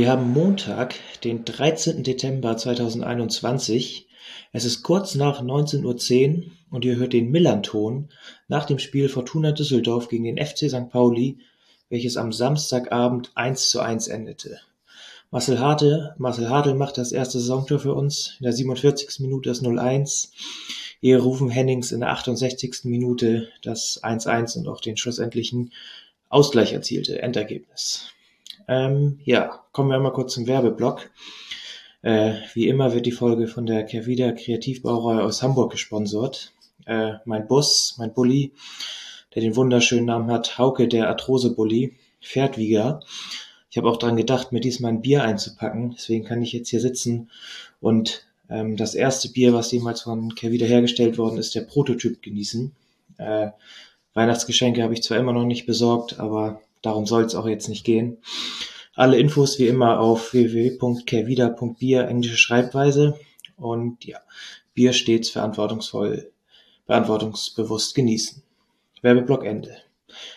Wir haben Montag, den 13. Dezember 2021. Es ist kurz nach 19.10 Uhr und ihr hört den Millanton nach dem Spiel Fortuna Düsseldorf gegen den FC St. Pauli, welches am Samstagabend 1 zu 1 endete. Marcel Harte, Marcel Hartl macht das erste Saisontor für uns. In der 47. Minute das 0-1. Ehe rufen Hennings in der 68. Minute das 1-1 und auch den schlussendlichen Ausgleich erzielte. Endergebnis. Ähm, ja, kommen wir mal kurz zum Werbeblock. Äh, wie immer wird die Folge von der Kervida Kreativbauerei aus Hamburg gesponsert. Äh, mein Bus, mein Bulli, der den wunderschönen Namen hat, Hauke der Arthrose-Bulli, fährt wieder. Ich habe auch dran gedacht, mir diesmal ein Bier einzupacken. Deswegen kann ich jetzt hier sitzen und ähm, das erste Bier, was jemals von Kervida hergestellt worden ist, der Prototyp genießen. Äh, Weihnachtsgeschenke habe ich zwar immer noch nicht besorgt, aber darum soll es auch jetzt nicht gehen. Alle Infos wie immer auf www.kervida.bier, englische Schreibweise. Und ja, Bier stets verantwortungsvoll, verantwortungsbewusst genießen. Werbeblock Ende.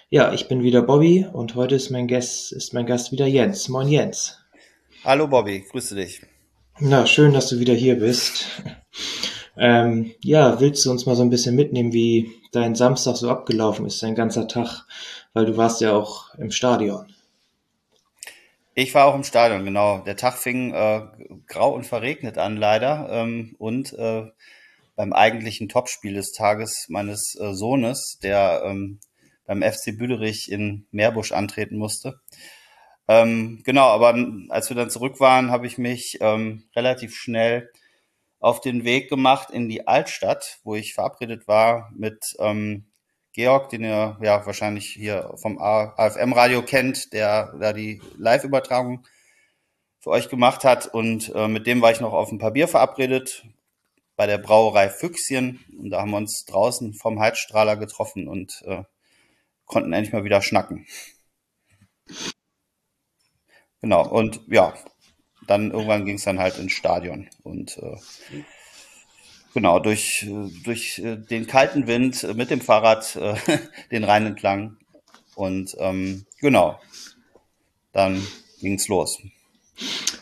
Ja, ich bin wieder Bobby und heute ist mein Gast, ist mein Gast wieder Jens. Moin Jens. Hallo Bobby, grüße dich. Na, schön, dass du wieder hier bist. Ähm, ja, willst du uns mal so ein bisschen mitnehmen, wie dein Samstag so abgelaufen ist, dein ganzer Tag, weil du warst ja auch im Stadion. Ich war auch im Stadion, genau. Der Tag fing äh, grau und verregnet an, leider. Ähm, und äh, beim eigentlichen Topspiel des Tages meines äh, Sohnes, der ähm, beim FC Büderich in Meerbusch antreten musste. Ähm, genau, aber als wir dann zurück waren, habe ich mich ähm, relativ schnell auf den Weg gemacht in die Altstadt, wo ich verabredet war mit ähm, Georg, den ihr ja wahrscheinlich hier vom AFM-Radio kennt, der da die Live-Übertragung für euch gemacht hat. Und äh, mit dem war ich noch auf ein paar Bier verabredet bei der Brauerei Füchschen. Und da haben wir uns draußen vom Heizstrahler getroffen und äh, konnten endlich mal wieder schnacken. Genau, und ja, dann irgendwann ging es dann halt ins Stadion. Und äh, genau, durch, durch äh, den kalten Wind äh, mit dem Fahrrad äh, den Rhein entlang. Und ähm, genau, dann ging es los.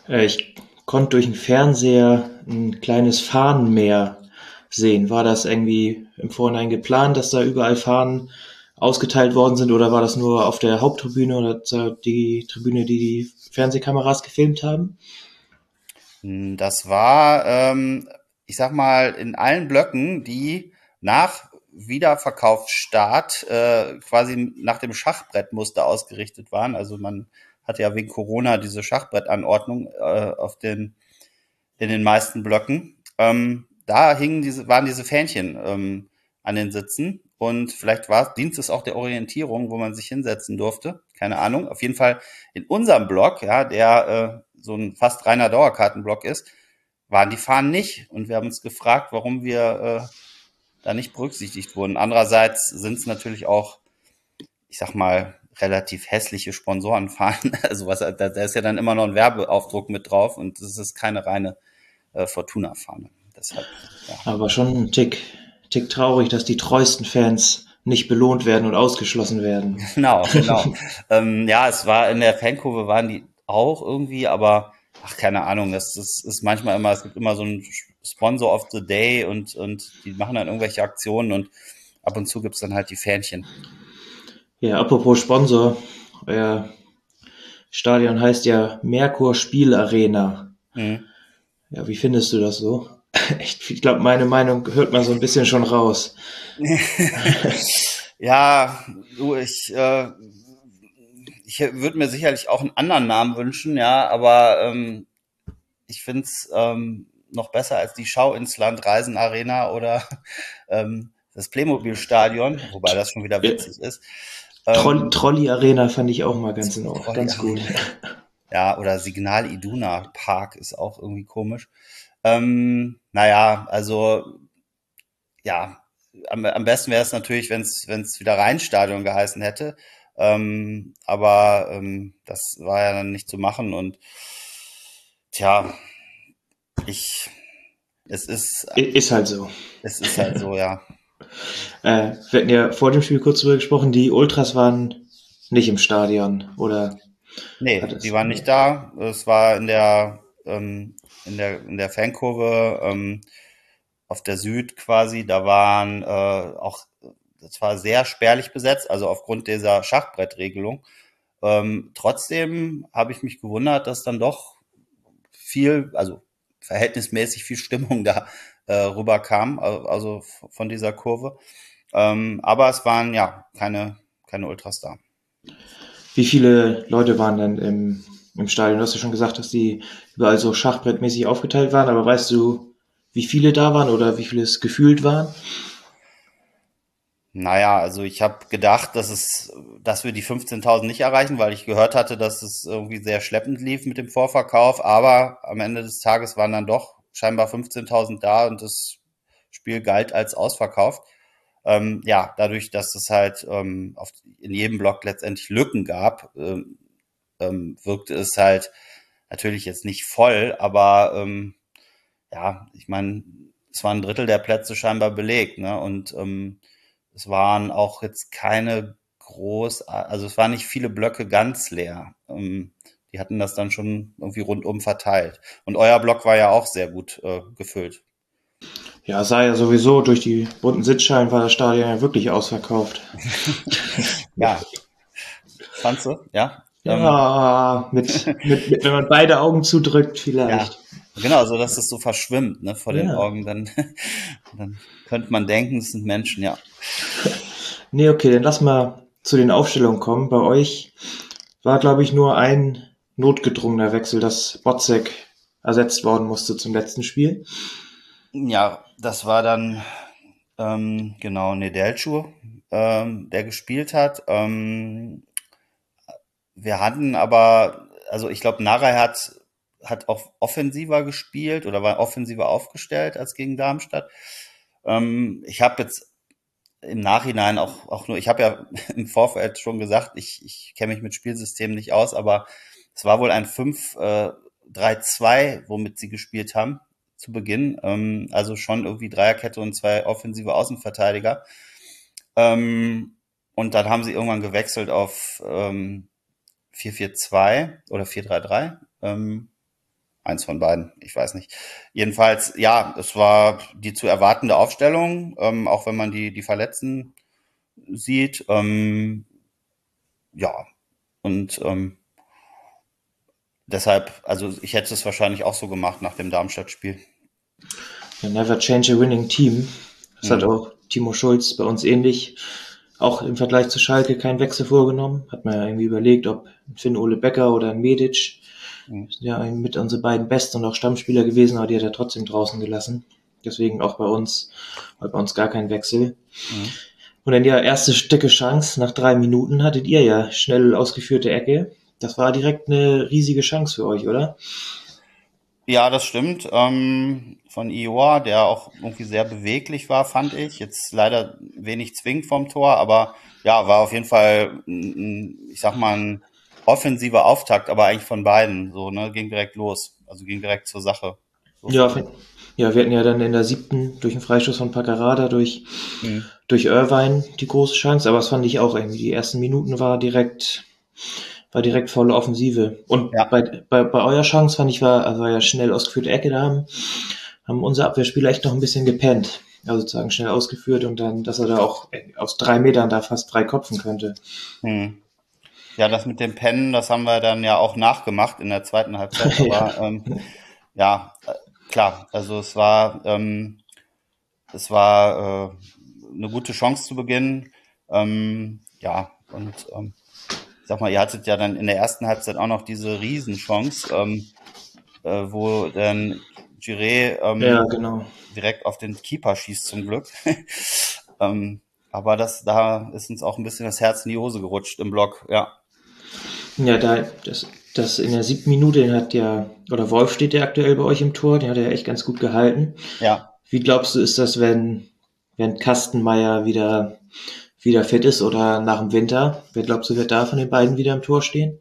Äh, ich konnte durch den Fernseher ein kleines Fahnenmeer sehen. War das irgendwie im Vorhinein geplant, dass da überall Fahnen ausgeteilt worden sind oder war das nur auf der Haupttribüne oder die Tribüne, die die Fernsehkameras gefilmt haben? Hm, das war ähm, ich sag mal, in allen Blöcken, die nach Wiederverkaufsstart äh, quasi nach dem Schachbrettmuster ausgerichtet waren. Also man hatte ja wegen Corona diese Schachbrettanordnung äh, auf den in den meisten Blöcken. Ähm, da hingen diese, waren diese Fähnchen ähm, an den Sitzen und vielleicht war dient es auch der Orientierung, wo man sich hinsetzen durfte. Keine Ahnung. Auf jeden Fall in unserem Block, ja, der äh, so ein fast reiner Dauerkartenblock ist, waren die Fahnen nicht. Und wir haben uns gefragt, warum wir äh, da nicht berücksichtigt wurden. Andererseits sind es natürlich auch, ich sag mal, relativ hässliche Sponsorenfahnen. Also was, da, da ist ja dann immer noch ein Werbeaufdruck mit drauf und das ist keine reine äh, Fortuna-Fahne. Deshalb, ja. Aber schon ein Tick, Tick traurig, dass die treuesten Fans nicht belohnt werden und ausgeschlossen werden. Genau, genau. ähm, ja, es war in der Fankurve waren die auch irgendwie, aber ach, keine Ahnung, das, das ist manchmal immer, es gibt immer so ein Sponsor of the Day und, und die machen dann irgendwelche Aktionen und ab und zu gibt es dann halt die Fähnchen. Ja, apropos Sponsor, euer Stadion heißt ja Merkur Spielarena. Mhm. Ja, wie findest du das so? Ich glaube, meine Meinung hört man so ein bisschen schon raus. ja, du, ich äh, ich würde mir sicherlich auch einen anderen Namen wünschen, ja, aber ähm, ich finde es ähm, noch besser als die Schau ins Land Reisen Arena oder ähm, das Playmobil-Stadion, wobei das schon wieder witzig ist. Ähm, Trolley Arena fand ich auch mal ganz, in Ordnung, ganz gut. Ja, oder Signal Iduna Park ist auch irgendwie komisch. Ähm, naja, also ja, am, am besten wäre es natürlich, wenn es wieder Rheinstadion geheißen hätte. Ähm, aber ähm, das war ja dann nicht zu machen und tja, ich Es ist, Ist halt so. es ist halt so, ja. Äh, wir hatten ja vor dem Spiel kurz drüber gesprochen, die Ultras waren nicht im Stadion, oder? Nee, die waren nicht da. Es war in der, ähm, in der, in der Fankurve ähm, auf der Süd quasi. Da waren äh, auch, das war sehr spärlich besetzt, also aufgrund dieser Schachbrettregelung. Ähm, trotzdem habe ich mich gewundert, dass dann doch viel, also verhältnismäßig viel Stimmung da äh, rüberkam, al- also von dieser Kurve. Ähm, aber es waren ja keine, keine Ultras da. Wie viele Leute waren denn im, im Stadion? Du hast ja schon gesagt, dass die überall so schachbrettmäßig aufgeteilt waren, aber weißt du, wie viele da waren oder wie viele es gefühlt waren? Naja, also ich habe gedacht, dass es, dass wir die 15.000 nicht erreichen, weil ich gehört hatte, dass es irgendwie sehr schleppend lief mit dem Vorverkauf. Aber am Ende des Tages waren dann doch scheinbar 15.000 da und das Spiel galt als ausverkauft. Ähm, ja, dadurch, dass es halt ähm, auf, in jedem Block letztendlich Lücken gab, ähm, ähm, wirkte es halt natürlich jetzt nicht voll, aber ähm, ja, ich meine, es war ein Drittel der Plätze scheinbar belegt, ne? Und ähm, es waren auch jetzt keine groß, also es waren nicht viele Blöcke ganz leer. Ähm, die hatten das dann schon irgendwie rundum verteilt. Und euer Block war ja auch sehr gut äh, gefüllt. Ja, sah ja sowieso durch die bunten Sitzschalen war das Stadion ja wirklich ausverkauft. Ja. Fandst du? Ja? Ähm, Ja, mit, mit, mit, wenn man beide Augen zudrückt, ja. Genau, so dass es so verschwimmt, ne, vor den Ja. Augen, dann, dann könnte man denken, es sind Menschen, ja. Nee, okay, dann lass mal zu den Aufstellungen kommen. Bei euch war, glaube ich, nur ein notgedrungener Wechsel, dass Botzek ersetzt worden musste zum letzten Spiel. Ja, das war dann ähm, genau Nedelcu, ähm, der gespielt hat. Ähm, wir hatten aber, also ich glaube, Narei hat, hat auch offensiver gespielt oder war offensiver aufgestellt als gegen Darmstadt. Ähm, ich habe jetzt im Nachhinein auch, auch nur, ich habe ja im Vorfeld schon gesagt, ich, ich kenne mich mit Spielsystemen nicht aus, aber es war wohl ein 5-3-2, womit sie gespielt haben zu Beginn. Ähm, also schon irgendwie Dreierkette und zwei offensive Außenverteidiger. Ähm, und dann haben sie irgendwann gewechselt auf ähm, 4-4-2 oder 4-3-3. Ähm, eins von beiden, ich weiß nicht. Jedenfalls, ja, es war die zu erwartende Aufstellung, ähm, auch wenn man die, die Verletzten sieht. Ähm, ja, und ähm, deshalb, also ich hätte es wahrscheinlich auch so gemacht nach dem Darmstadt-Spiel. Never change a winning team. Das Mhm. hat auch Timo Schulz bei uns ähnlich. Auch im Vergleich zu Schalke keinen Wechsel vorgenommen. Hat man ja irgendwie überlegt, ob ein Finn Ole Becker oder ein Medic. Mhm. Sind ja mit unsere beiden Besten und auch Stammspieler gewesen, aber die hat er trotzdem draußen gelassen. Deswegen auch bei uns, bei uns gar kein Wechsel. Mhm. Und dann die erste dicke Chance, nach drei Minuten hattet ihr ja schnell ausgeführte Ecke. Das war direkt eine riesige Chance für euch, oder? Ja, das stimmt. Ähm, von Ioa, der auch irgendwie sehr beweglich war, fand ich. Jetzt leider wenig zwingend vom Tor, aber ja, war auf jeden Fall, ich sag mal, ein offensiver Auftakt, aber eigentlich von beiden. So, ne, ging direkt los. Also ging direkt zur Sache. So. Ja, ja, wir hatten ja dann in der siebten durch einen Freistoß von Paccarada durch, Mhm. durch Irvine die große Chance, aber das fand ich auch irgendwie. Die ersten Minuten war direkt, war direkt volle Offensive. Und Ja. bei, bei, bei eurer Chance fand ich, war, war ja schnell ausgeführte Ecke, da haben, haben unsere Abwehrspieler echt noch ein bisschen gepennt. Also sozusagen schnell ausgeführt und dann, dass er da auch aus drei Metern da fast frei kopfen könnte. Hm. Ja, das mit dem Pennen, das haben wir dann ja auch nachgemacht in der zweiten Halbzeit. Aber ähm, ja, äh, klar, also es war, ähm, es war äh, eine gute Chance zu Beginn. Ähm, ja, und ähm, ich sag mal, ihr hattet ja dann in der ersten Halbzeit auch noch diese Riesenchance, ähm, äh, wo dann Giré ähm, Ja, genau. direkt auf den Keeper schießt zum Glück. ähm, aber das, da ist uns auch ein bisschen das Herz in die Hose gerutscht im Block, ja. Ja, da, das, das in der siebten Minute, den hat ja, oder Wolf steht ja aktuell bei euch im Tor, den hat er echt ganz gut gehalten. Ja, Wie glaubst du, ist das, wenn, wenn Kastenmeier wieder, wieder fit ist oder nach dem Winter? Wer glaubst du, wird da von den beiden wieder im Tor stehen?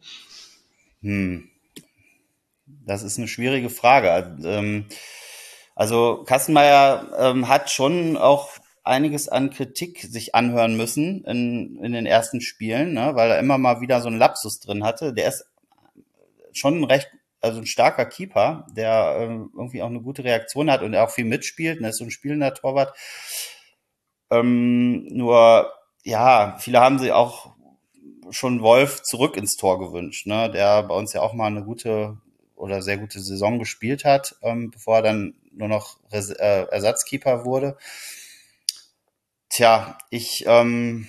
hm. Das ist eine schwierige Frage. Also, ähm, Also Kastenmeier ähm, hat schon auch einiges an Kritik sich anhören müssen in, in den ersten Spielen, ne, weil er immer mal wieder so einen Lapsus drin hatte. Der ist schon ein recht, also ein starker Keeper, der äh, irgendwie auch eine gute Reaktion hat und auch viel mitspielt. Ne, ist so ein spielender Torwart. Ähm, nur, ja, viele haben sie auch schon Wolf zurück ins Tor gewünscht, ne, der bei uns ja auch mal eine gute oder sehr gute Saison gespielt hat, ähm, bevor er dann nur noch Res äh, Ersatzkeeper wurde. Tja, ich, ähm,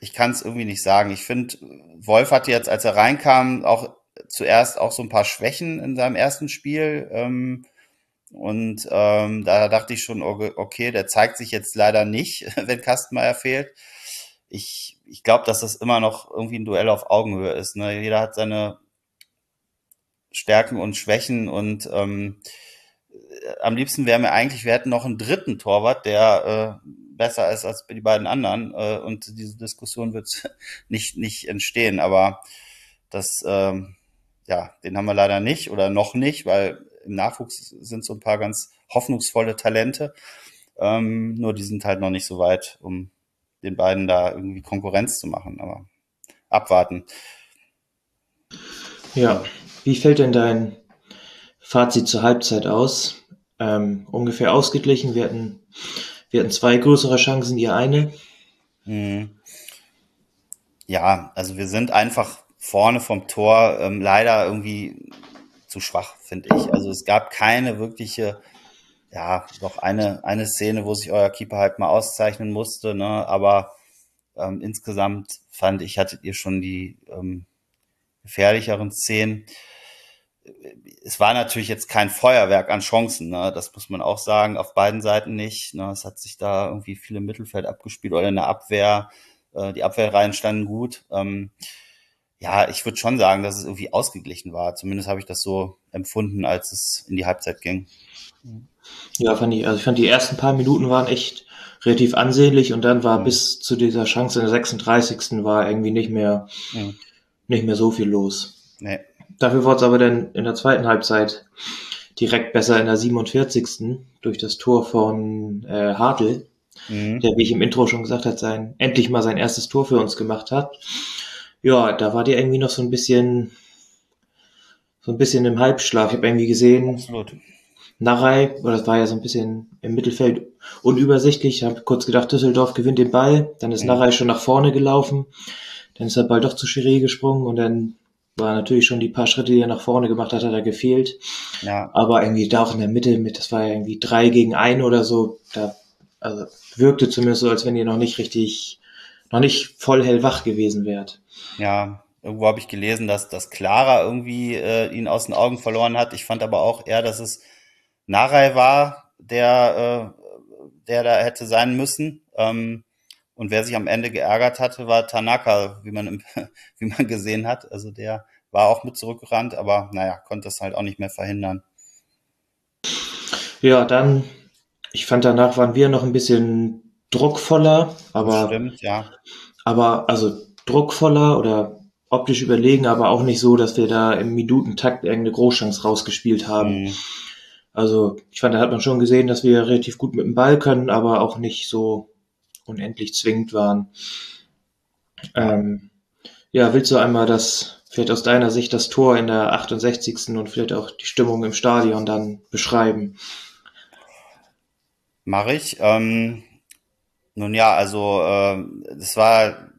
ich kann es irgendwie nicht sagen. Ich finde, Wolf hatte jetzt, als er reinkam, auch zuerst auch so ein paar Schwächen in seinem ersten Spiel. Ähm, und ähm, da dachte ich schon, okay, der zeigt sich jetzt leider nicht, wenn Kastenmeier fehlt. Ich, ich glaube, dass das immer noch irgendwie ein Duell auf Augenhöhe ist. Ne? Jeder hat seine Stärken und Schwächen und ähm, am liebsten wäre mir eigentlich, wir hätten noch einen dritten Torwart, der äh, besser ist als die beiden anderen äh, und diese Diskussion wird nicht, nicht entstehen, aber das, ähm, ja, den haben wir leider nicht oder noch nicht, weil im Nachwuchs sind so ein paar ganz hoffnungsvolle Talente, ähm, nur die sind halt noch nicht so weit, um den beiden da irgendwie Konkurrenz zu machen, aber abwarten. Ja, wie fällt denn dein Fazit zur Halbzeit aus? Ähm, ungefähr ausgeglichen. Wir hatten, wir hatten zwei größere Chancen, ihr eine. Mhm. Ja, also wir sind einfach vorne vom Tor ähm, leider irgendwie zu schwach, finde ich. Also es gab keine wirkliche, ja, doch eine, eine Szene, wo sich euer Keeper halt mal auszeichnen musste, ne? aber ähm, insgesamt fand ich, hattet ihr schon die ähm, gefährlicheren Szenen es war natürlich jetzt kein Feuerwerk an Chancen, ne? das muss man auch sagen, auf beiden Seiten nicht. Ne? Es hat sich da irgendwie viel im Mittelfeld abgespielt oder in der Abwehr. Äh, die Abwehrreihen standen gut. Ähm, ja, ich würde schon sagen, dass es irgendwie ausgeglichen war. Zumindest habe ich das so empfunden, als es in die Halbzeit ging. Ja, fand ich, also ich fand die ersten paar Minuten waren echt relativ ansehnlich und dann war mhm. bis zu dieser Chance in der 36. war irgendwie nicht mehr, mhm. nicht mehr so viel los. Nee. Dafür wurde es aber dann in der zweiten Halbzeit direkt besser in der 47. durch das Tor von äh, Hartl, mhm. der, wie ich im Intro schon gesagt hat, sein endlich mal sein erstes Tor für uns gemacht hat. Ja, da war die irgendwie noch so ein bisschen so ein bisschen im Halbschlaf. Ich habe irgendwie gesehen, Absolut. Narei, oder das war ja so ein bisschen im Mittelfeld unübersichtlich. Ich habe kurz gedacht, Düsseldorf gewinnt den Ball. Dann ist mhm. Narei schon nach vorne gelaufen. Dann ist der Ball doch zu Chiré gesprungen und dann war natürlich schon die paar Schritte, die er nach vorne gemacht hat, hat er gefehlt. Ja. Aber irgendwie da auch in der Mitte mit, das war ja irgendwie drei gegen ein oder so, da also wirkte zumindest so, als wenn ihr noch nicht richtig, noch nicht voll hellwach gewesen wärt. Ja, irgendwo habe ich gelesen, dass, dass Clara irgendwie äh, ihn aus den Augen verloren hat. Ich fand aber auch eher, dass es Narei war, der, äh, der da hätte sein müssen. Ähm, und wer sich am Ende geärgert hatte, war Tanaka, wie man, im, wie man gesehen hat. Also der war auch mit zurückgerannt, aber naja, konnte es halt auch nicht mehr verhindern. Ja, dann, ich fand danach waren wir noch ein bisschen druckvoller, aber. Stimmt, ja. Aber, also druckvoller oder optisch überlegen, aber auch nicht so, dass wir da im Minutentakt irgendeine Großchance rausgespielt haben. Mhm. Also, ich fand, da hat man schon gesehen, dass wir relativ gut mit dem Ball können, aber auch nicht so unendlich zwingend waren. Ähm, ja, willst du einmal das, vielleicht aus deiner Sicht das Tor in der 68. und vielleicht auch die Stimmung im Stadion dann beschreiben? Mache ich. Ähm, nun ja, also äh, das war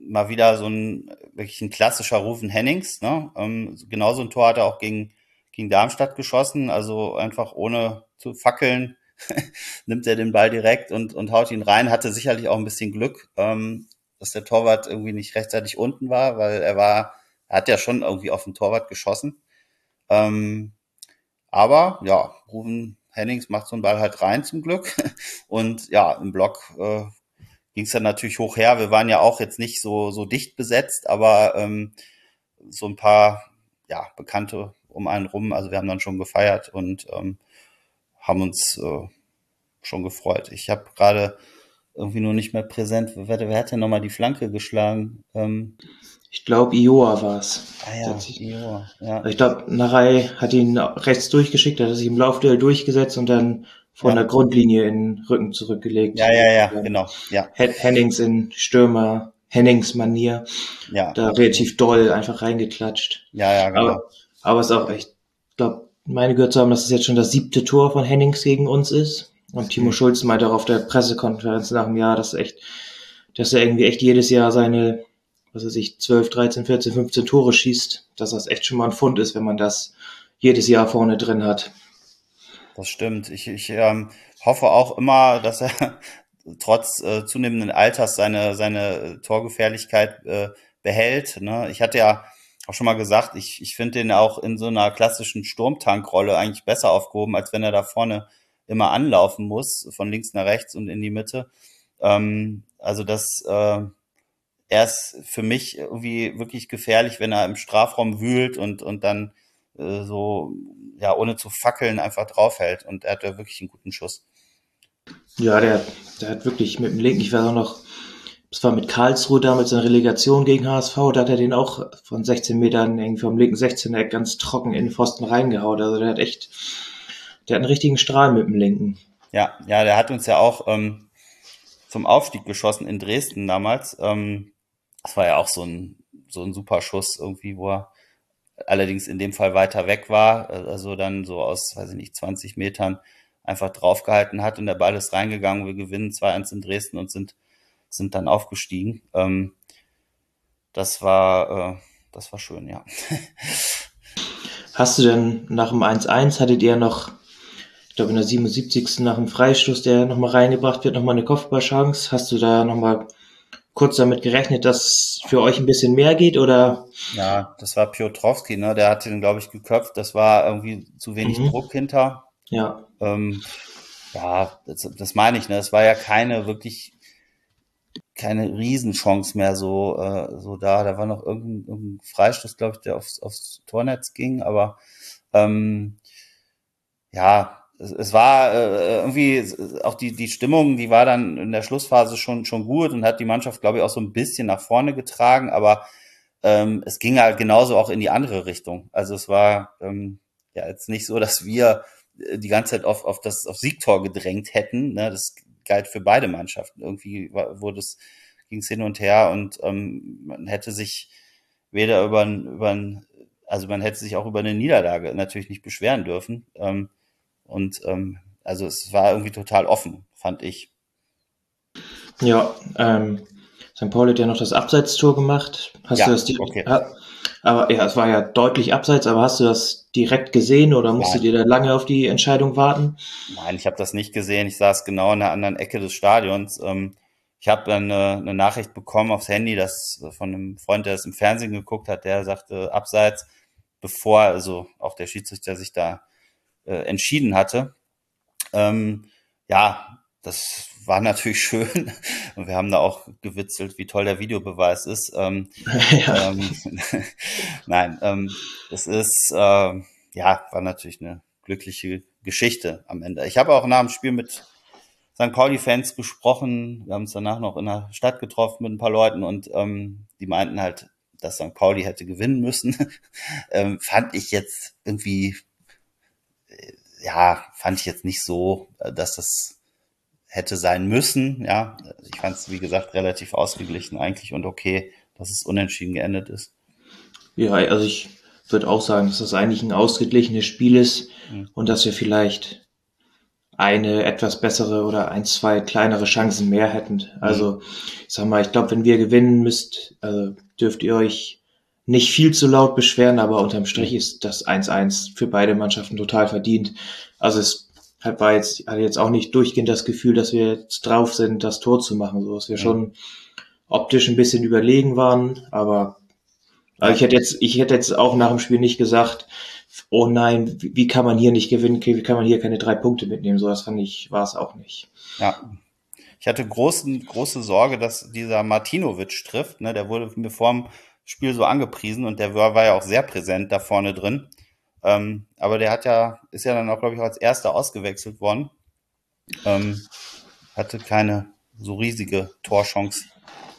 mal wieder so ein wirklich ein klassischer Rufen Hennings. Ne? Ähm, genauso ein Tor hat er auch gegen, gegen Darmstadt geschossen, also einfach ohne zu fackeln nimmt er den Ball direkt und, und haut ihn rein. Hatte sicherlich auch ein bisschen Glück, ähm, dass der Torwart irgendwie nicht rechtzeitig unten war, weil er war, er hat ja schon irgendwie auf den Torwart geschossen. Ähm, aber ja, Ruben Hennings macht so einen Ball halt rein zum Glück. Und ja, im Block äh, ging es dann natürlich hoch her. Wir waren ja auch jetzt nicht so, so dicht besetzt, aber ähm, so ein paar ja, Bekannte um einen rum. Also wir haben dann schon gefeiert und ähm, haben uns äh, schon gefreut. Ich habe gerade irgendwie nur nicht mehr präsent. Wer, wer hat denn nochmal die Flanke geschlagen? Ähm, ich glaube, Ioa war es. Ah ja, Ioa, ja. Also ich glaube, Narei hat ihn rechts durchgeschickt, hat sich im Laufduell durchgesetzt und dann von ja. der Grundlinie in den Rücken zurückgelegt. Ja, ja, ja, genau. Ja. Hennings in Stürmer, Hennings Manier. Ja. Da relativ doll einfach reingeklatscht. Ja, ja, genau. Aber, aber es ist auch echt, ich glaube, meine gehört zu haben, dass es jetzt schon das siebte Tor von Hennings gegen uns ist. Und Timo. Schulz meinte auch auf der Pressekonferenz nach dem Jahr, dass echt, dass er irgendwie echt jedes Jahr seine, was weiß ich, 12, 13, 14, 15 Tore schießt, dass das echt schon mal ein Fund ist, wenn man das jedes Jahr vorne drin hat. Das stimmt. Ich, ich ähm, hoffe auch immer, dass er trotz äh, zunehmenden Alters seine, seine Torgefährlichkeit äh, behält. Ne? Ich hatte ja auch schon mal gesagt, ich, ich finde den auch in so einer klassischen Sturmtankrolle eigentlich besser aufgehoben, als wenn er da vorne immer anlaufen muss, von links nach rechts und in die Mitte. Ähm, also das, äh, er ist für mich irgendwie wirklich gefährlich, wenn er im Strafraum wühlt und, und dann äh, so, ja, ohne zu fackeln einfach draufhält. Und er hat ja wirklich einen guten Schuss. Ja, der, der hat wirklich mit dem linken, ich weiß auch noch, das war mit Karlsruhe damals in Relegation gegen HSV, da hat er den auch von 16 Metern irgendwie vom linken 16 Eck ganz trocken in den Pfosten reingehauen. Also der hat echt, der hat einen richtigen Strahl mit dem linken. Ja, ja, der hat uns ja auch ähm, zum Aufstieg geschossen in Dresden damals. Ähm, das war ja auch so ein, so ein super Schuss irgendwie, wo er allerdings in dem Fall weiter weg war, also dann so aus, weiß ich nicht, 20 Metern einfach draufgehalten hat und der Ball ist reingegangen. Wir gewinnen 2-1 in Dresden und sind, sind dann aufgestiegen. Ähm, das war, äh, das war schön, ja. Hast du denn nach dem 1-1 hattet ihr noch, ich glaube in der 77. nach dem Freistoß, der nochmal reingebracht wird, nochmal eine Kopfballchance? Hast du da nochmal kurz damit gerechnet, dass für euch ein bisschen mehr geht oder? Ja, das war Piotrowski, ne? Der hat den, glaube ich, geköpft. Das war irgendwie zu wenig mhm. Druck hinter. Ja. Ähm, ja, das, das meine ich, ne? Es war ja keine wirklich keine Riesenchance mehr so, äh, so da. Da war noch irgendein, irgendein Freistoß, glaube ich, der aufs, aufs Tornetz ging, aber ähm, ja, es, es war äh, irgendwie auch die, die Stimmung, die war dann in der Schlussphase schon, schon gut und hat die Mannschaft, glaube ich, auch so ein bisschen nach vorne getragen, aber ähm, es ging halt genauso auch in die andere Richtung. Also es war ähm, ja jetzt nicht so, dass wir äh, die ganze Zeit auf, auf das auf Siegtor gedrängt hätten. Ne? Das galt für beide Mannschaften. Irgendwie wurde es ging es hin und her und ähm, man hätte sich weder über, über also man hätte sich auch über eine Niederlage natürlich nicht beschweren dürfen. Ähm, und ähm, also es war irgendwie total offen, fand ich. Ja, ähm, St. Paul hat ja noch das Abseitstor gemacht. Hast ja, du das direkt, okay. Aber ja, es war ja deutlich abseits, aber hast du das direkt gesehen oder musstet ihr da lange auf die Entscheidung warten? Nein, ich habe das nicht gesehen. Ich saß genau in der anderen Ecke des Stadions. Ähm, ich habe dann eine, eine Nachricht bekommen aufs Handy, das von einem Freund, der es im Fernsehen geguckt hat, der sagte abseits, bevor also auch der Schiedsrichter sich da äh, entschieden hatte. Ähm, ja, das war natürlich schön und wir haben da auch gewitzelt, wie toll der Videobeweis ist. Ähm, ja. ähm, nein, ähm, es ist, äh, ja, war natürlich eine glückliche Geschichte am Ende. Ich habe auch nach dem Spiel mit St. Pauli-Fans gesprochen. Wir haben uns danach noch in der Stadt getroffen mit ein paar Leuten und ähm, die meinten halt, dass St. Pauli hätte gewinnen müssen. ähm, fand ich jetzt irgendwie ja, fand ich jetzt nicht so, äh, dass das hätte sein müssen. Ja, ich fand es, wie gesagt, relativ ausgeglichen eigentlich und okay, dass es unentschieden geendet ist. Ja, also ich würde auch sagen, dass das eigentlich ein ausgeglichenes Spiel ist mhm. und dass wir vielleicht eine etwas bessere oder ein, zwei kleinere Chancen mehr hätten. Also, ich sag mal, ich glaube, wenn wir gewinnen müsst, also dürft ihr euch nicht viel zu laut beschweren, aber unterm Strich ist das 1-1 für beide Mannschaften total verdient. Also es war jetzt, hatte jetzt auch nicht durchgehend das Gefühl, dass wir jetzt drauf sind, das Tor zu machen, so dass wir ja. schon optisch ein bisschen überlegen waren, aber also ich hätte jetzt, ich hätte jetzt auch nach dem Spiel nicht gesagt, oh nein, wie kann man hier nicht gewinnen, wie kann man hier keine drei Punkte mitnehmen, so das fand ich, war es auch nicht. Ja. Ich hatte großen, große Sorge, dass dieser Martinovic trifft, ne, der wurde mir vorm Spiel so angepriesen und der war, war ja auch sehr präsent da vorne drin. Ähm, aber der hat ja, ist ja dann auch, glaube ich, als erster ausgewechselt worden. Ähm, hatte keine, so riesige Torchance.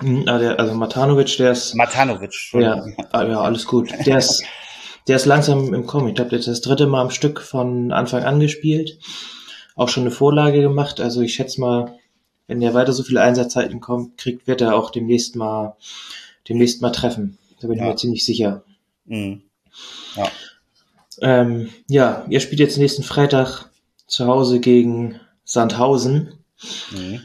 Mhm, ah, also Matanovic, der ist. Matanovic. Ja, ah, ja, alles gut. Der ist, der ist langsam im Kommen. Ich glaube, der ist das dritte Mal am Stück von Anfang an gespielt. Auch schon eine Vorlage gemacht. Also ich schätze mal, wenn der weiter so viele Einsatzzeiten kommt, kriegt, wird er auch demnächst mal, demnächst mal treffen. Da bin ich Ja. mir ziemlich sicher. Mhm. Ja. Ähm, ja, ihr spielt jetzt nächsten Freitag zu Hause gegen Sandhausen. Mhm.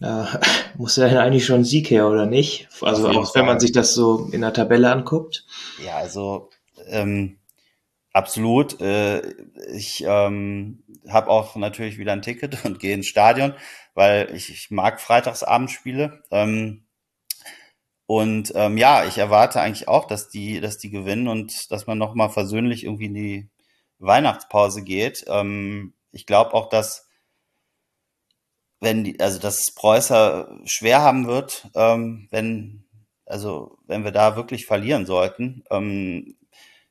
Da muss ja eigentlich schon ein Sieg her, oder nicht? Also auch wenn man sich das so in der Tabelle anguckt. Ja, also ähm, absolut. Äh, ich ähm, habe auch natürlich wieder ein Ticket und gehe ins Stadion, weil ich, ich mag Freitagsabendspiele. Ähm, und ähm, ja, ich erwarte eigentlich auch, dass die, dass die gewinnen und dass man nochmal versöhnlich irgendwie in die Weihnachtspause geht. Ähm, ich glaube auch, dass wenn die, also dass Preußer schwer haben wird, ähm, wenn, also wenn wir da wirklich verlieren sollten. Ähm,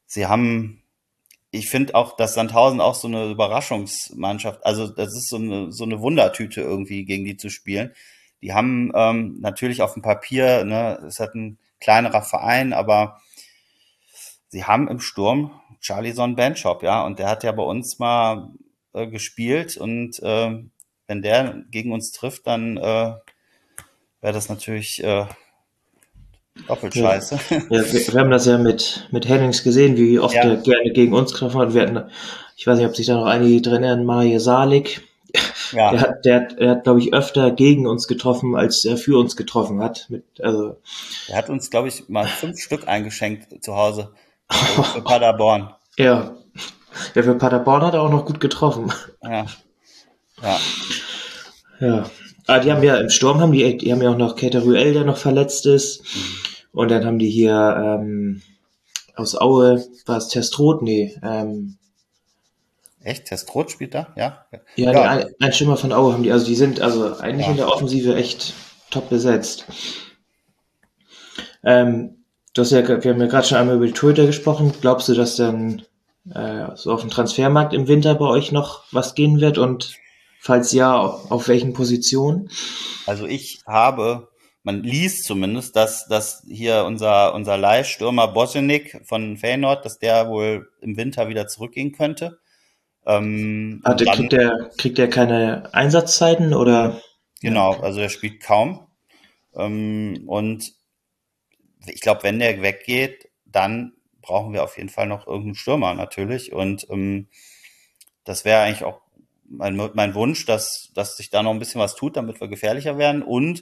sie haben, ich finde auch, dass Sandhausen auch so eine Überraschungsmannschaft, also das ist so eine, so eine Wundertüte irgendwie gegen die zu spielen. Die haben ähm, natürlich auf dem Papier, ne, es hat ein kleinerer Verein, aber sie haben im Sturm Charlison Benchop, ja, und der hat ja bei uns mal äh, gespielt und äh, wenn der gegen uns trifft, dann äh, wäre das natürlich äh, doppelt Ja. scheiße. Ja, wir, wir haben das ja mit, mit Hennings gesehen, wie oft Ja. er gerne gegen uns getroffen hat. Wir hatten, ich weiß nicht, ob sich da noch einige drin erinnern, Mario Salik. Ja. Der hat, der hat, der hat, glaube ich, öfter gegen uns getroffen, als er für uns getroffen hat. Mit, also, Der hat uns, glaube ich, mal fünf Stück eingeschenkt zu Hause für Paderborn. ja. Ja, für Paderborn hat er auch noch gut getroffen. Ja. Ja. Ja. Ah, die haben ja im Sturm haben die, die haben ja auch noch Keter Ruel, der noch verletzt ist. Und dann haben die hier ähm, aus Aue, war es Testrot? Nee, ähm, Echt? Testrot spielt da? Ja. ja, Ja. Ein, ein Schimmer von Aue haben die, also die sind also eigentlich Ja. in der Offensive echt top besetzt. Ähm, du hast ja, wir haben ja gerade schon einmal über die Torhüter gesprochen. Glaubst du, dass dann äh, so auf dem Transfermarkt im Winter bei euch noch was gehen wird? Und falls ja, auf welchen Positionen? Also ich habe, man liest zumindest, dass, dass hier unser, unser Leihstürmer Bosenik von Feyenoord, dass der wohl im Winter wieder zurückgehen könnte. Ähm, Hat, dann- kriegt der kriegt der keine Einsatzzeiten oder? Genau, also der spielt kaum. Ähm, und ich glaube, wenn der weggeht, dann brauchen wir auf jeden Fall noch irgendeinen Stürmer natürlich. Und ähm, das wäre eigentlich auch mein, mein Wunsch, dass, dass sich da noch ein bisschen was tut, damit wir gefährlicher werden. Und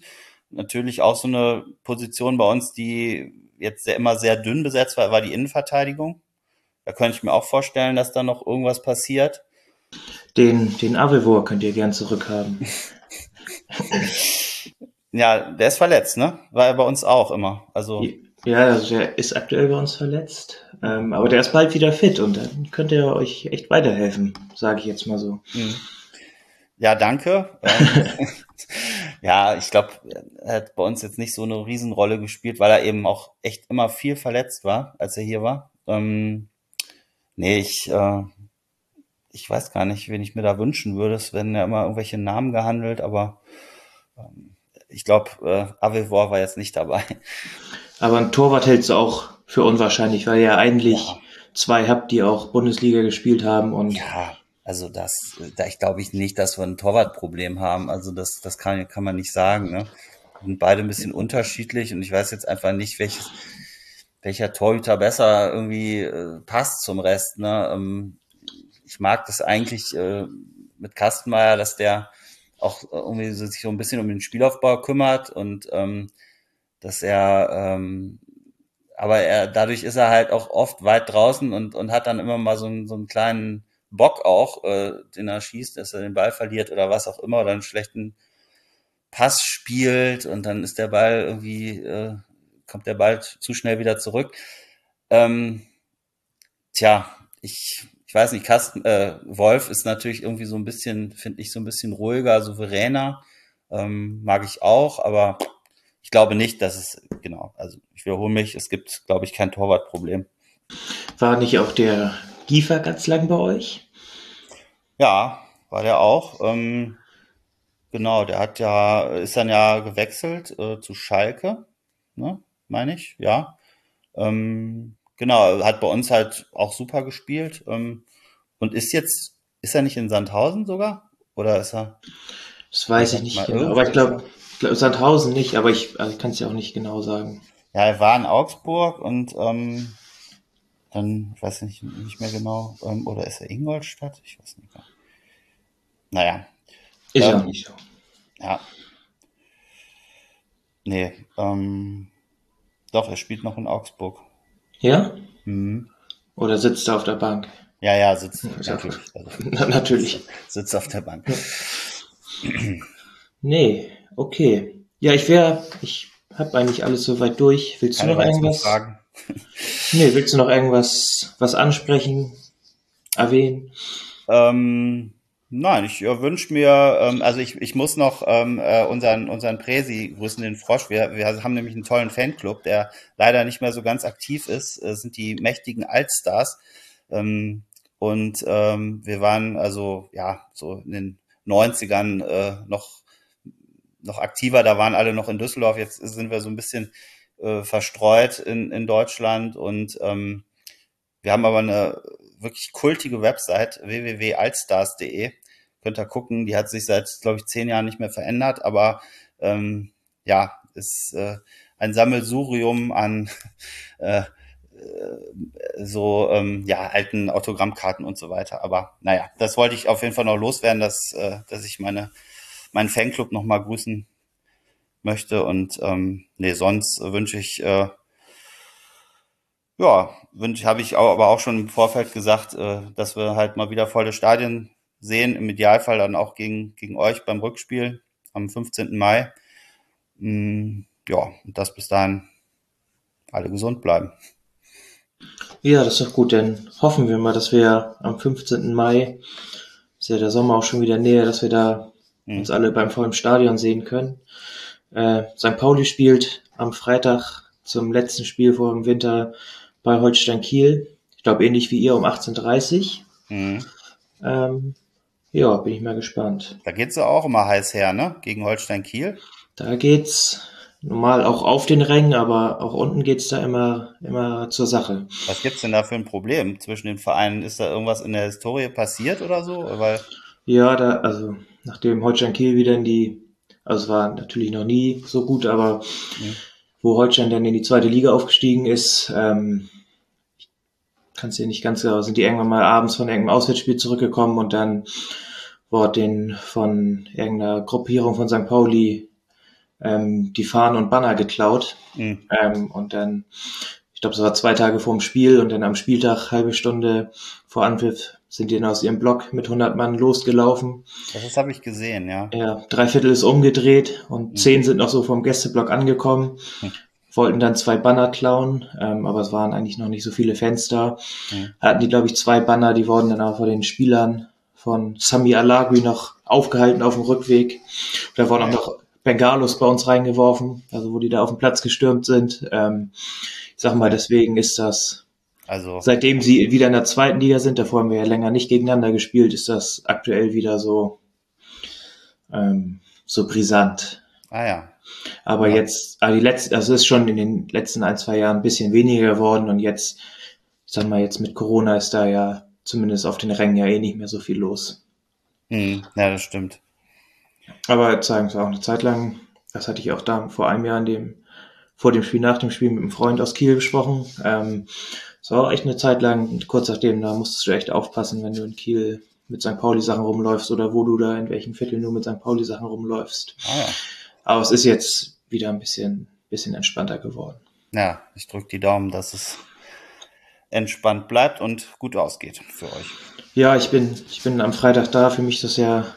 natürlich auch so eine Position bei uns, die jetzt sehr, immer sehr dünn besetzt war, war die Innenverteidigung. Da könnte ich mir auch vorstellen, dass da noch irgendwas passiert. Den, den Avevor könnt ihr gern zurückhaben. Ja, der ist verletzt, ne? War er bei uns auch immer. Also Ja, also der ist aktuell bei uns verletzt. Ähm, aber der ist bald wieder fit und dann könnt ihr euch echt weiterhelfen, sage ich jetzt mal so. Mhm. Ja, danke. Ähm, ja, ich glaube, er hat bei uns jetzt nicht so eine Riesenrolle gespielt, weil er eben auch echt immer viel verletzt war, als er hier war. Ähm, nee, ich, äh, ich weiß gar nicht, wen ich mir da wünschen würde. Es werden ja immer irgendwelche Namen gehandelt, aber ähm, ich glaube, äh, Avevor war jetzt nicht dabei. Aber ein Torwart hältst du auch für unwahrscheinlich, weil ihr eigentlich Ja. zwei habt, die auch Bundesliga gespielt haben und Ja, also das, da ich glaube ich nicht, dass wir ein Torwartproblem haben. Also das, das kann, kann man nicht sagen. Ne? Sind beide ein bisschen unterschiedlich und ich weiß jetzt einfach nicht, welches, welcher Torhüter besser irgendwie äh, passt zum Rest. Ne? Ähm, ich mag das eigentlich äh, mit Kastenmeier, dass der auch irgendwie so, sich so ein bisschen um den Spielaufbau kümmert und ähm, dass er ähm, aber er, dadurch ist er halt auch oft weit draußen und, und hat dann immer mal so einen, so einen kleinen Bock auch, äh, den er schießt, dass er den Ball verliert oder was auch immer oder einen schlechten Pass spielt und dann ist der Ball irgendwie, äh, kommt der Ball zu schnell wieder zurück. Ähm, tja, ich, ich weiß nicht, Carsten, äh, Wolf ist natürlich irgendwie so ein bisschen, finde ich, so ein bisschen ruhiger, souveräner. Ähm, mag ich auch, aber ich glaube nicht, dass es, genau, also ich wiederhole mich, es gibt, glaube ich, kein Torwartproblem. war nicht auch der Giefer ganz lang bei euch? Ja, war der auch. Ähm, Genau, der hat ja, ist dann ja gewechselt äh, zu Schalke, ne, meine ich, ja. Ähm, genau, hat bei uns halt auch super gespielt ähm, und ist jetzt, ist er nicht in Sandhausen sogar? Oder ist er? Das weiß ich nicht genau, aber ich glaube, glaub, Sandhausen nicht, aber ich, also ich kann es ja auch nicht genau sagen. Ja, er war in Augsburg und ähm, dann, ich weiß nicht, nicht mehr genau, ähm, oder ist er Ingolstadt? Ich weiß nicht mehr. Naja, ist ähm, auch nicht so. Ja. Nee, ähm, doch, er spielt noch in Augsburg. Ja? Mhm. Oder sitzt er auf der Bank? Ja, ja, sitzt natürlich. Also, natürlich. Sitzt auf der Bank. nee, okay. Ja, ich wäre, ich habe eigentlich alles soweit durch. Willst du Keine noch irgendwas? Fragen? nee, willst du noch irgendwas was ansprechen, erwähnen? Ähm, Nein, ich äh, wünsche mir, ähm, also ich, ich muss noch ähm, äh, unseren, unseren Präsi grüßen, den Frosch. Wir, wir haben nämlich einen tollen Fanclub, der leider nicht mehr so ganz aktiv ist. Es sind die mächtigen Altstars. Ähm, und ähm, wir waren also ja so in den 90ern äh, noch, noch aktiver. Da waren alle noch in Düsseldorf. Jetzt sind wir so ein bisschen äh, verstreut in, in Deutschland und ähm, wir haben aber eine wirklich kultige Website www.altstars.de Könnt ihr gucken, die hat sich seit, glaube ich, zehn Jahren nicht mehr verändert, aber ähm, ja, ist äh, ein Sammelsurium an äh, äh, so ähm, ja alten Autogrammkarten und so weiter. Aber naja, das wollte ich auf jeden Fall noch loswerden, dass äh, dass ich meine meinen Fanclub noch mal grüßen möchte und ähm, nee, sonst wünsche ich äh, ja, wünsche habe ich aber auch schon im Vorfeld gesagt, äh, dass wir halt mal wieder volle Stadien sehen, im Idealfall dann auch gegen, gegen euch beim Rückspiel am 15. Mai. Mm, ja, und dass bis dahin alle gesund bleiben. Ja, das ist doch gut, denn hoffen wir mal, dass wir am 15. Mai, ist ja der Sommer auch schon wieder näher, dass wir da mhm. uns alle beim vollen Stadion sehen können. Äh, St. Pauli spielt am Freitag zum letzten Spiel vor dem Winter bei Holstein Kiel. Ich glaube ähnlich wie ihr um 18.30 Uhr. Mhm. Ähm, ja, bin ich mal gespannt. Da geht's ja auch immer heiß her, ne? Gegen Holstein Kiel. Da geht's normal auch auf den Rängen, aber auch unten geht's da immer, immer zur Sache. Was gibt's denn da für ein Problem zwischen den Vereinen? Ist da irgendwas in der Historie passiert oder so? Weil ja, da, also nachdem Holstein Kiel wieder in die, also es war natürlich noch nie so gut, aber mhm. wo Holstein dann in die zweite Liga aufgestiegen ist, ähm, kannst du nicht ganz genau, sind die irgendwann mal abends von irgendeinem Auswärtsspiel zurückgekommen und dann wurde den von irgendeiner Gruppierung von St. Pauli ähm, die Fahnen und Banner geklaut. Mhm. Ähm, und dann, ich glaube, es war zwei Tage vorm Spiel und dann am Spieltag, halbe Stunde vor Anpfiff, sind die dann aus ihrem Block mit 100 Mann losgelaufen. Das habe ich gesehen, ja. Ja, drei Viertel ist umgedreht und mhm. zehn sind noch so vom Gästeblock angekommen. Mhm wollten dann zwei Banner klauen, ähm, aber es waren eigentlich noch nicht so viele Fans da. Mhm. Hatten die, glaube ich, zwei Banner, die wurden dann auch von den Spielern von Sami Alagui noch aufgehalten auf dem Rückweg. Da wurden auch noch Bengalos bei uns reingeworfen, also wo die da auf dem Platz gestürmt sind. Ähm, ich sag mal, deswegen ist das, also seitdem sie wieder in der zweiten Liga sind, davor haben wir ja länger nicht gegeneinander gespielt, ist das aktuell wieder so, ähm, so brisant. Ah ja, aber ja. jetzt, also die letzten, also es ist schon in den letzten ein, zwei Jahren ein bisschen weniger geworden und jetzt, ich sag mal, jetzt mit Corona ist da ja zumindest auf den Rängen ja eh nicht mehr so viel los. Hm, ja, das stimmt. Aber jetzt sagen sie auch eine Zeit lang, das hatte ich auch da vor einem Jahr in dem, vor dem Spiel, nach dem Spiel mit einem Freund aus Kiel besprochen. Ähm, es war auch echt eine Zeit lang, kurz nachdem, da musstest du echt aufpassen, wenn du in Kiel mit St. Pauli Sachen rumläufst oder wo du da in welchen Vierteln nur mit St. Pauli Sachen rumläufst. Ah, ja. Aber es ist jetzt wieder ein bisschen, bisschen entspannter geworden. Ja, ich drücke die Daumen, dass es entspannt bleibt und gut ausgeht für euch. Ja, ich bin, ich bin am Freitag da. Für mich ist das ja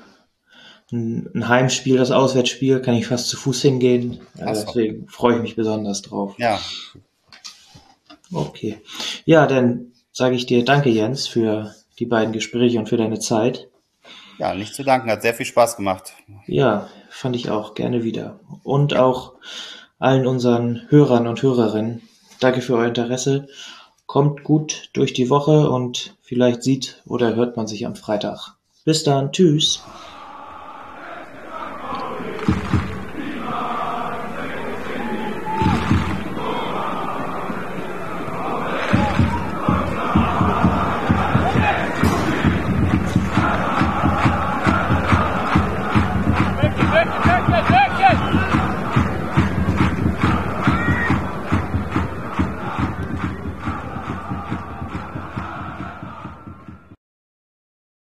ein, ein Heimspiel, das Auswärtsspiel. Kann ich fast zu Fuß hingehen. Also so. Deswegen freue ich mich besonders drauf. Ja. Okay. Ja, dann sage ich dir danke, Jens, für die beiden Gespräche und für deine Zeit. Ja, nicht zu danken. Hat sehr viel Spaß gemacht. Ja, fand ich auch gerne wieder. Und auch allen unseren Hörern und Hörerinnen. Danke für euer Interesse. Kommt gut durch die Woche und vielleicht sieht oder hört man sich am Freitag. Bis dann. Tschüss.